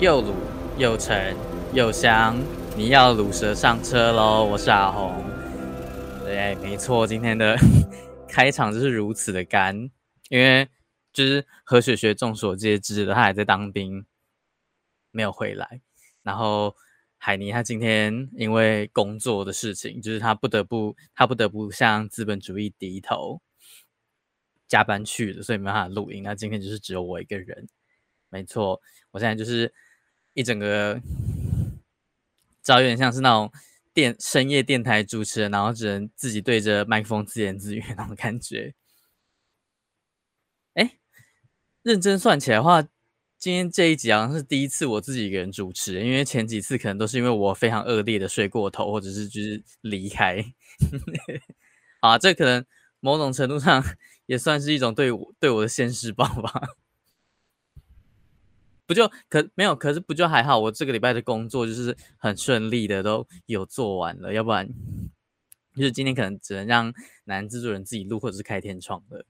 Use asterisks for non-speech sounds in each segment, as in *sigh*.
又卤又沉又香，你要卤蛇上车喽！我是阿红。对，没错，今天的 *laughs* 开场就是如此的干，因为就是何雪雪众所皆知的，她还在当兵，没有回来。然后海尼他今天因为工作的事情，就是他不得不他不得不向资本主义低头，加班去了，所以没办法录音。那今天就是只有我一个人。没错，我现在就是。一整个，知道有点像是那种电深夜电台主持人，然后只能自己对着麦克风自言自语那种感觉。哎，认真算起来的话，今天这一集好像是第一次我自己一个人主持，因为前几次可能都是因为我非常恶劣的睡过头，或者是就是离开。*laughs* 啊，这可能某种程度上也算是一种对我对我的现实报吧。不就可没有？可是不就还好？我这个礼拜的工作就是很顺利的，都有做完了。要不然就是今天可能只能让男制作人自己录，或者是开天窗的。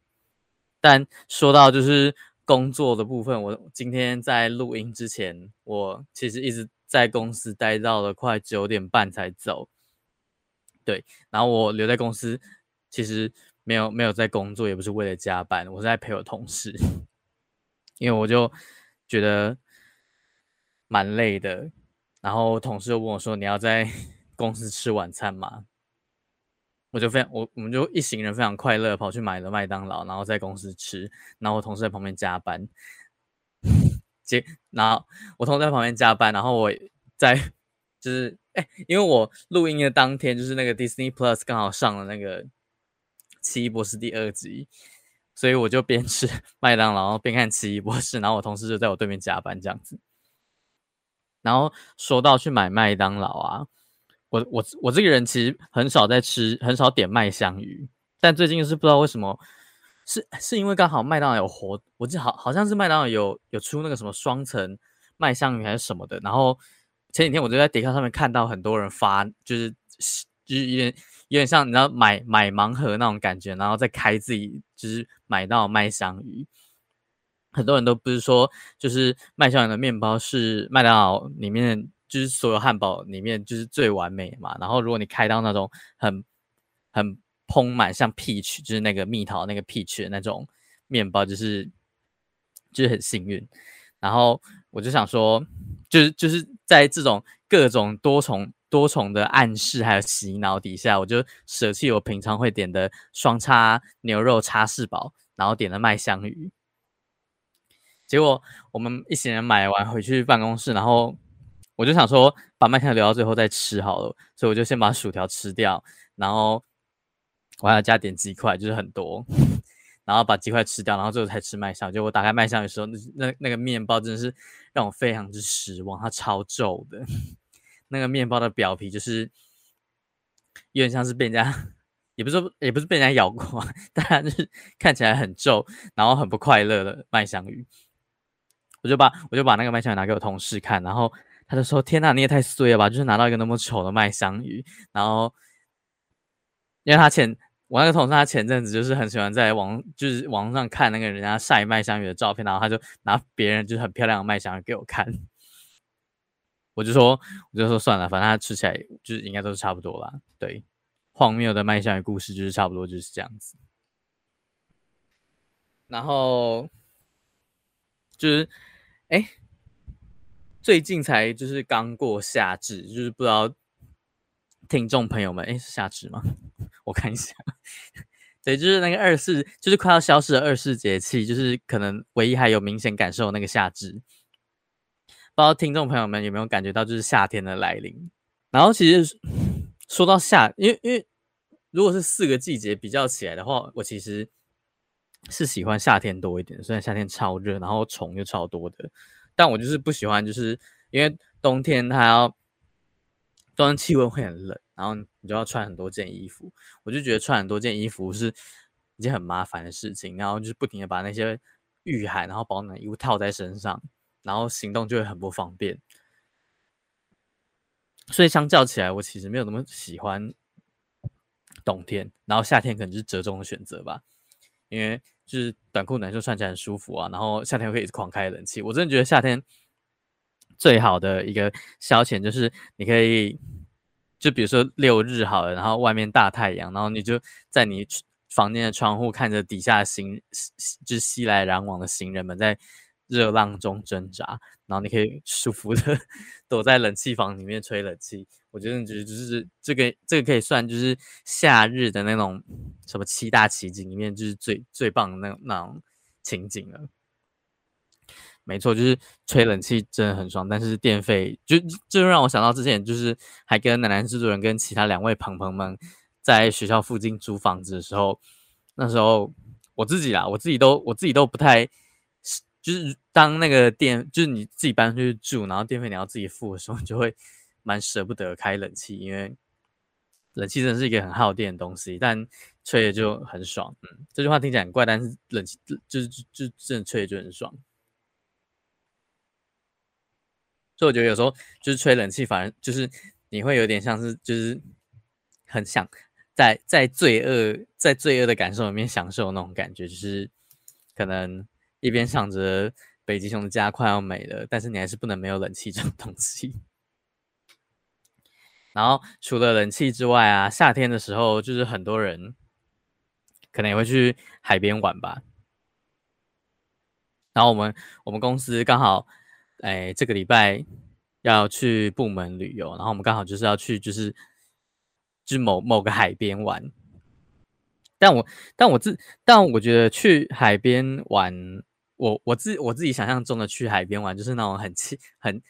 但说到就是工作的部分，我今天在录音之前，我其实一直在公司待到了快九点半才走。对，然后我留在公司，其实没有没有在工作，也不是为了加班，我是在陪我同事，*laughs* 因为我就。觉得蛮累的，然后同事又问我说：“你要在 *laughs* 公司吃晚餐吗？”我就非常我我们就一行人非常快乐跑去买了麦当劳，然后在公司吃。然后我同事在旁边加班，接然后我同事在旁边加班，然后我在就是哎，因为我录音的当天就是那个 Disney Plus 刚好上了那个《奇异博士》第二集。所以我就边吃 *laughs* 麦当劳边看奇异博士，然后我同事就在我对面加班这样子。然后说到去买麦当劳啊，我我我这个人其实很少在吃，很少点麦香鱼。但最近是不知道为什么，是是因为刚好麦当劳有活，我记得好好像是麦当劳有有出那个什么双层麦香鱼还是什么的。然后前几天我就在迪卡上面看到很多人发，就是 *laughs* 就是有点。有点像你知道买买盲盒那种感觉，然后再开自己就是买到麦香鱼。很多人都不是说，就是麦香鱼的面包是麦当劳里面就是所有汉堡里面就是最完美嘛。然后如果你开到那种很很丰满，像 peach 就是那个蜜桃那个 peach 的那种面包，就是就是很幸运。然后我就想说，就是就是在这种各种多重。多重的暗示还有洗脑底下，我就舍弃我平常会点的双叉牛肉叉式堡，然后点了麦香鱼。结果我们一行人买完回去办公室，然后我就想说把麦香留到最后再吃好了，所以我就先把薯条吃掉，然后我还要加点鸡块，就是很多，然后把鸡块吃掉，然后最后才吃麦香。就我打开麦香的时候，那那那个面包真的是让我非常之失望，它超皱的。那个面包的表皮就是有点像是被人家，也不是也不是被人家咬过，*laughs* 当然就是看起来很皱，然后很不快乐的麦香鱼。我就把我就把那个麦香鱼拿给我同事看，然后他就说：“天哪，你也太衰了吧！就是拿到一个那么丑的麦香鱼。”然后因为他前我那个同事他前阵子就是很喜欢在网就是网上看那个人家晒麦香鱼的照片，然后他就拿别人就是很漂亮的麦香鱼给我看。我就说，我就说算了，反正它吃起来就是应该都是差不多啦。对，荒谬的卖相与故事就是差不多就是这样子。然后就是，哎，最近才就是刚过夏至，就是不知道听众朋友们，哎，是夏至吗？*laughs* 我看一下，*laughs* 对，就是那个二四，就是快要消失的二四节气，就是可能唯一还有明显感受那个夏至。不知道听众朋友们有没有感觉到，就是夏天的来临。然后其实说到夏，因为因为如果是四个季节比较起来的话，我其实是喜欢夏天多一点。虽然夏天超热，然后虫又超多的，但我就是不喜欢，就是因为冬天它要冬天气温会很冷，然后你就要穿很多件衣服。我就觉得穿很多件衣服是一件很麻烦的事情，然后就是不停的把那些御寒然后保暖衣物套在身上。然后行动就会很不方便，所以相较起来，我其实没有那么喜欢冬天。然后夏天可能就是折中的选择吧，因为就是短裤短袖穿起来很舒服啊。然后夏天可以狂开冷气，我真的觉得夏天最好的一个消遣就是你可以，就比如说六日好了，然后外面大太阳，然后你就在你房间的窗户看着底下行，就是熙来攘往的行人们在热浪中挣扎，然后你可以舒服的 *laughs* 躲在冷气房里面吹冷气。我觉得，觉得就是这个，这个可以算就是夏日的那种什么七大奇景里面，就是最最棒的那那种情景了。没错，就是吹冷气真的很爽，但是电费就就让我想到之前就是还跟奶奶制作人跟其他两位朋朋们在学校附近租房子的时候，那时候我自己啦，我自己都我自己都不太，就是当那个电就是你自己搬出去住，然后电费你要自己付的时候，就会。蛮舍不得开冷气，因为冷气真的是一个很耗电的东西，但吹的就很爽。嗯，这句话听起来很怪，但是冷气就是就，真的吹的就很爽。所以我觉得有时候就是吹冷气，反而就是你会有点像是就是很想在在罪恶在罪恶的感受里面享受那种感觉，就是可能一边想着北极熊的家快要没了，但是你还是不能没有冷气这种东西。然后除了冷气之外啊，夏天的时候就是很多人可能也会去海边玩吧。然后我们我们公司刚好，哎，这个礼拜要去部门旅游，然后我们刚好就是要去就是就是某某个海边玩。但我但我自但我觉得去海边玩，我我自我自己想象中的去海边玩，就是那种很气很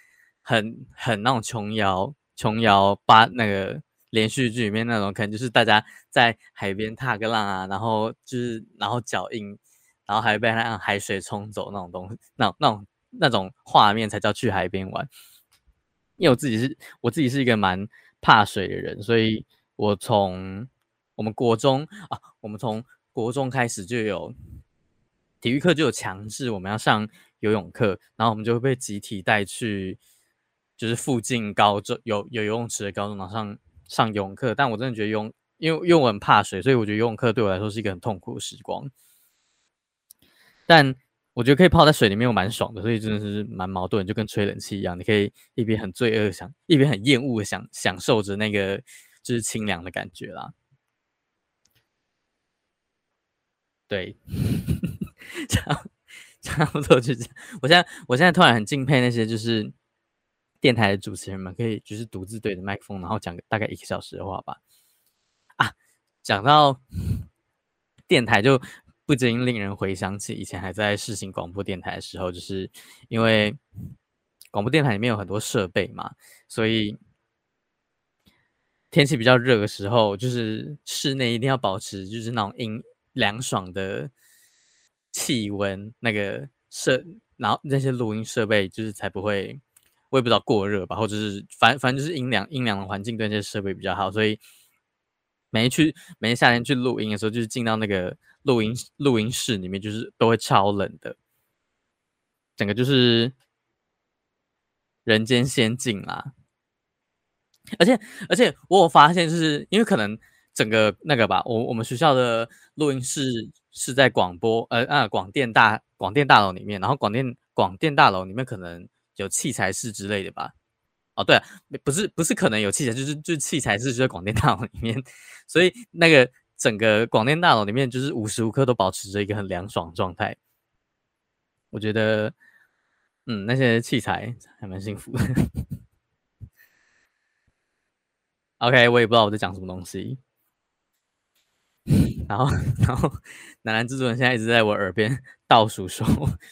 很很那种琼瑶。琼瑶八那个连续剧里面那种，可能就是大家在海边踏个浪啊，然后就是然后脚印，然后还被那海水冲走那种东西，那那种那种画面才叫去海边玩。因为我自己是我自己是一个蛮怕水的人，所以我从我们国中啊，我们从国中开始就有体育课就有强制我们要上游泳课，然后我们就会被集体带去。就是附近高中有有游泳池的高中，然后上上游泳课，但我真的觉得游泳，因为因为我很怕水，所以我觉得游泳课对我来说是一个很痛苦的时光。但我觉得可以泡在水里面，我蛮爽的，所以真的是蛮矛盾，就跟吹冷气一样，你可以一边很罪恶想，一边很厌恶的享享受着那个就是清凉的感觉啦。对，差差不多就这样。我现在我现在突然很敬佩那些就是。电台的主持人们可以就是独自对着麦克风，然后讲大概一个小时的话吧。啊，讲到电台，就不禁令人回想起以前还在试行广播电台的时候，就是因为广播电台里面有很多设备嘛，所以天气比较热的时候，就是室内一定要保持就是那种阴凉爽的气温，那个设，然后那些录音设备就是才不会。我也不知道过热吧，或者是反反正就是阴凉阴凉的环境对那些设备比较好，所以每一去每一夏天去录音的时候，就是进到那个录音录音室里面，就是都会超冷的，整个就是人间仙境啦。而且而且我有发现，就是因为可能整个那个吧，我我们学校的录音室是在广播呃啊广电大广电大楼里面，然后广电广电大楼里面可能。有器材室之类的吧？哦，对啊，不是不是可能有器材，就是就是器材室就在广电大楼里面，*laughs* 所以那个整个广电大楼里面就是无时无刻都保持着一个很凉爽状态。我觉得，嗯，那些器材还蛮幸福的。*laughs* OK，我也不知道我在讲什么东西。然后，然后，*laughs* 南南制作人现在一直在我耳边 *laughs* 倒数说，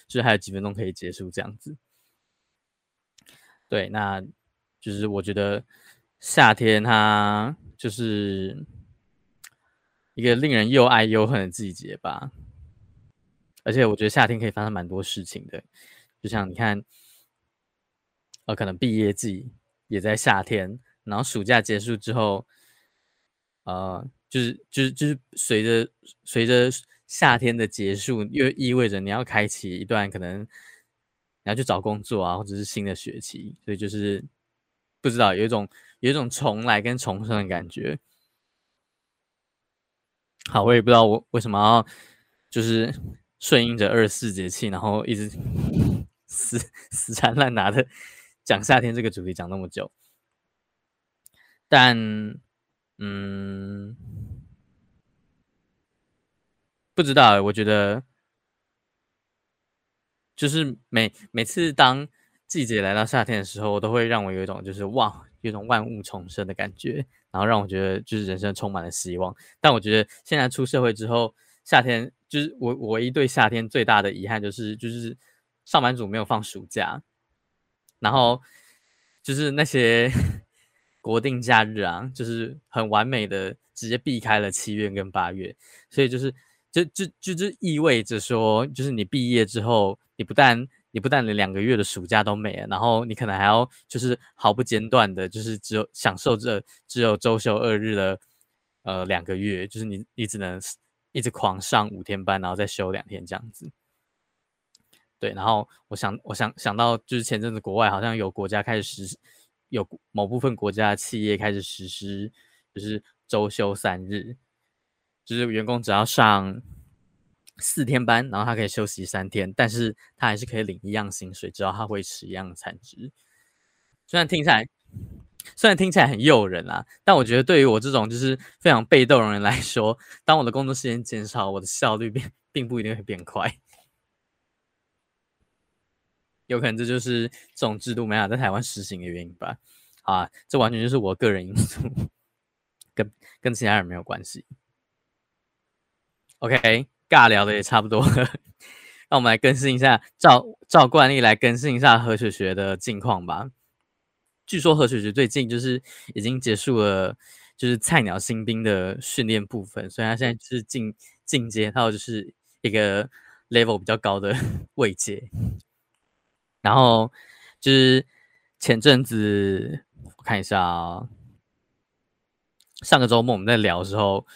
就是还有几分钟可以结束这样子。对，那就是我觉得夏天它就是一个令人又爱又恨的季节吧。而且我觉得夏天可以发生蛮多事情的，就像你看，呃，可能毕业季也在夏天，然后暑假结束之后，呃，就是就是就是随着随着夏天的结束，又意味着你要开启一段可能。你要去找工作啊，或者是新的学期，所以就是不知道有一种有一种重来跟重生的感觉。好，我也不知道我为什么要就是顺应着二十四节气，然后一直 *laughs* 死死缠烂打的讲夏天这个主题讲那么久，但嗯，不知道，我觉得就是每每次当季节来到夏天的时候，都会让我有一种就是哇，有一种万物重生的感觉，然后让我觉得就是人生充满了希望。但我觉得现在出社会之后，夏天就是我我唯一对夏天最大的遗憾就是就是上班族没有放暑假。然后就是那些 *laughs* 国定假日啊，就是很完美的直接避开了七月跟八月，所以就是就就就就意味着说，就是你毕业之后，你不但你不但连两个月的暑假都没了，然后你可能还要就是毫不间断的，就是只有享受这只有周休二日的呃两个月，就是你你只能一直狂上五天班，然后再休两天这样子。对，然后我想，我想想到，就是前阵子国外好像有国家开始实施，有某部分国家的企业开始实施，就是周休三日，就是员工只要上四天班，然后他可以休息三天，但是他还是可以领一样薪水，只要他维持一样的产值。虽然听起来，虽然听起来很诱人啊，但我觉得对于我这种就是非常被动的人来说，当我的工作时间减少，我的效率并并不一定会变快。有可能这就是这种制度没法在台湾实行的原因吧？啊，这完全就是我个人因素，跟跟其他人没有关系。OK，尬聊的也差不多了，*laughs* 让我们来更新一下，照照惯例来更新一下何雪雪的近况吧。据说何雪雪最近就是已经结束了，就是菜鸟新兵的训练部分，所以他现在是进进阶到就是一个 level 比较高的 *laughs* 位阶。然后就是前阵子我看一下啊、上个周末我们在聊的时候，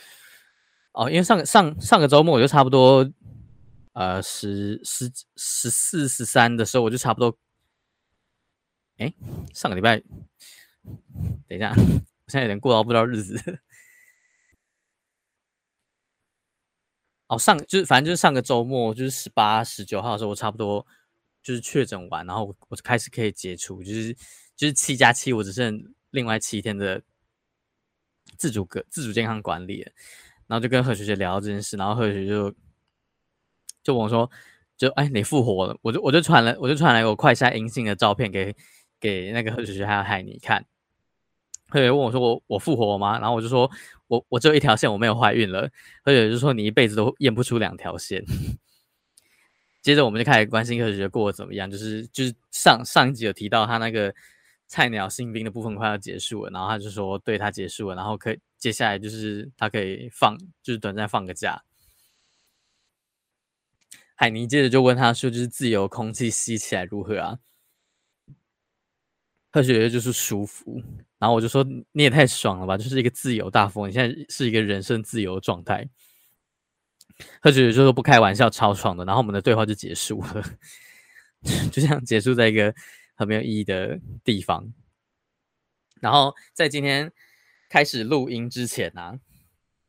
哦，因为上个上上个周末我就差不多呃十十十四十三的时候我就差不多，哎，上个礼拜，等一下，我现在有点过到不知道日子。哦，上就是反正就是上个周末就是十八十九号的时候我差不多。就是确诊完，然后我我开始可以解除，就是就是七加七，我只剩另外七天的自主隔自主健康管理了，然后就跟何学学聊到这件事，然后何学学就就问我说，就哎你复活了，我就我就传了我就传了我快筛阴性的照片给给那个何学学还有海尼看，何学问我说我我复活了吗？然后我就说我我只有一条线，我没有怀孕了，何学学就说你一辈子都验不出两条线。*laughs* 接着我们就开始关心何学学过得怎么样，就是就是上上一集有提到他那个菜鸟新兵的部分快要结束了，然后他就说对他结束了，然后可以接下来就是他可以放，就是短暂放个假。海尼接着就问他说，就是自由空气吸起来如何啊？何学学就是舒服，然后我就说你也太爽了吧，就是一个自由大风，你现在是一个人身自由状态。何雪雪就说不开玩笑，超爽的。然后我们的对话就结束了，*laughs* 就这样结束在一个很没有意义的地方。然后在今天开始录音之前啊，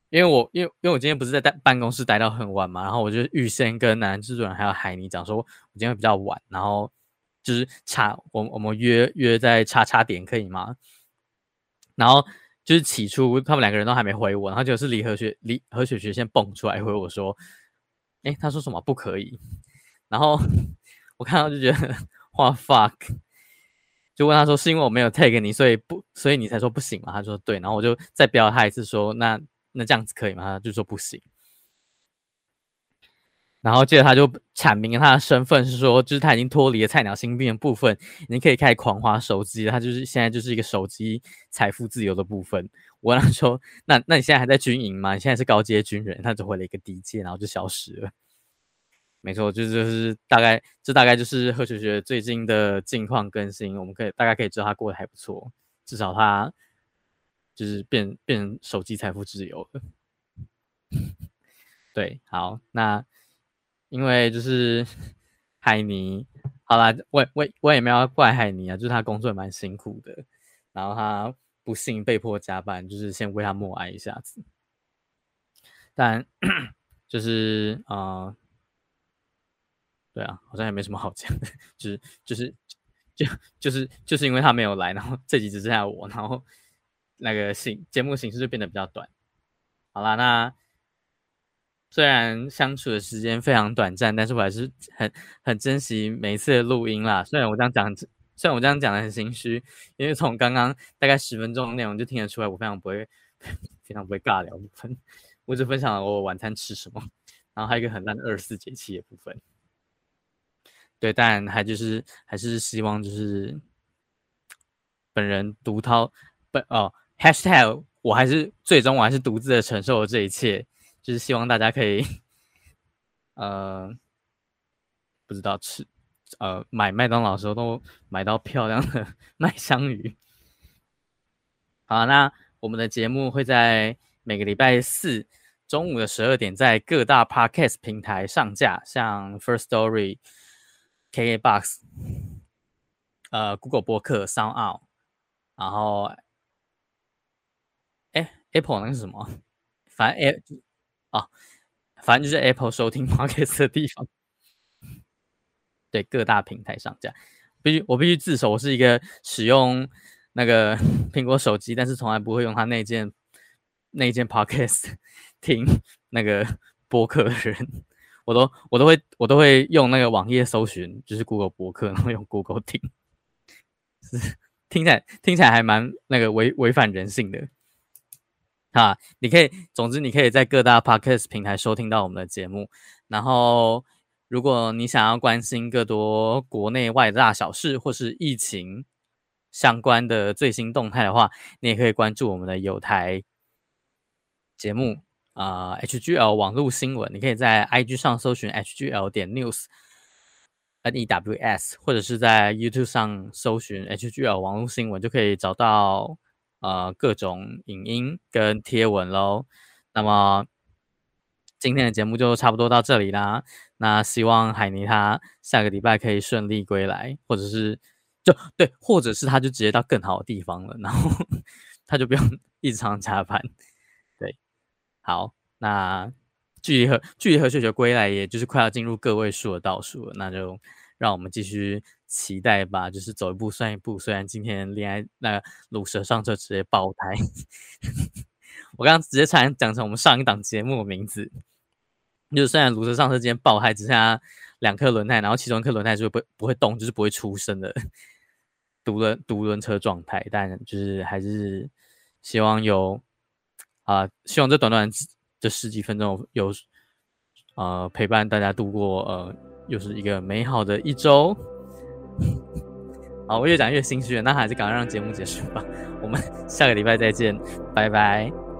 因为我因为因为我今天不是在待办公室待到很晚嘛，然后我就预先跟男制作人还有海尼讲说，我今天会比较晚，然后就是差我我们约约在叉叉点可以吗？然后。就是起初他们两个人都还没回我，然后就是李和学李和雪雪先蹦出来回我说：“诶，他说什么不可以？”然后我看到就觉得 *laughs* 哇 fuck，就问他说：“是因为我没有 tag 你，所以不，所以你才说不行吗？”他说：“对。”然后我就再标他一次说：“那那这样子可以吗？”他就说不行。然后接着他就阐明了他的身份是说，就是他已经脱离了菜鸟新兵的部分，你可以开始狂滑手机。他就是现在就是一个手机财富自由的部分。我跟他说，那那你现在还在军营吗？你现在是高阶军人？他只回了一个低阶，然后就消失了。没错，就就是大概这大概就是何雪雪最近的近况更新。我们可以大概可以知道他过得还不错，至少他就是变变手机财富自由了。*laughs* 对，好，那。因为就是 *laughs* 海尼，好啦，我我我也没有要怪海尼啊，就是他工作也蛮辛苦的，然后他不幸被迫加班，就是先为他默哀一下子。但 *clears throat* 就是啊、对啊，好像也没什么好讲的，就是就是就就是就是因为他没有来，然后这集只剩下我，然后那个形节目形式就变得比较短。好啦，那虽然相处的时间非常短暂，但是我还是很很珍惜每一次的录音啦。虽然我这样讲，虽然我这样讲的很心虚，因为从刚刚大概十分钟的内容就听得出来，我非常不会 *laughs* 非常不会尬聊部分，我只分享了我晚餐吃什么，然后还有一个很烂的二十四节气的部分。对，但还就是还是希望就是本人独掏本哦，hashtag 我还是最终我还是独自的承受了这一切，就是希望大家可以呃不知道吃呃买麦当劳的时候都买到漂亮的 *laughs* 麦香鱼。好，那我们的节目会在每个礼拜四中午的十二点在各大 podcast 平台上架，像 First Story。KKBOX，呃，Google 播客、，SoundOut，然后，哎，Apple 那是什么？反正 A，哦，反正就是 Apple 收听 *laughs* Podcast 的地方。对，各大平台上架。必须，我必须自首，我是一个使用那个苹果手机，但是从来不会用它那件那件 Podcast 听那个播客的人。我都我都会我都会用那个网页搜寻，就是 Google 博客，然后用 Google 听，是听起来听起来还蛮那个违违反人性的。啊，你可以，总之你可以在各大 Podcast 平台收听到我们的节目。然后，如果你想要关心更多国内外的大小事，或是疫情相关的最新动态的话，你也可以关注我们的有台节目。啊、，HGL 网络新闻，你可以在 IG 上搜寻 HGL 点 News，N E W S，或者是在 YouTube 上搜寻 HGL 网络新闻，就可以找到呃各种影音跟贴文喽。那么今天的节目就差不多到这里啦。那希望海尼他下个礼拜可以顺利归来，或者是就对，或者是他就直接到更好的地方了，然后 *laughs* 他就不用 *laughs* 一直常加班。好，那距离和距离和雪球归来，也就是快要进入个位数的倒数了，那就让我们继续期待吧。就是走一步算一步。虽然今天恋爱那个鲁蛇上车直接爆胎，*laughs* 我刚刚直接差点讲成我们上一档节目的名字。就是虽然鲁蛇上车今天爆胎，只剩下两颗轮胎，然后其中一颗轮胎就不不会动，就是不会出声的独轮独轮车状态，但就是还是希望有。啊，希望这短短这十几分钟有啊陪伴大家度过呃又是一个美好的一周。好，我越讲越心虚了，那还是赶快让节目结束吧。我们下个礼拜再见，拜拜。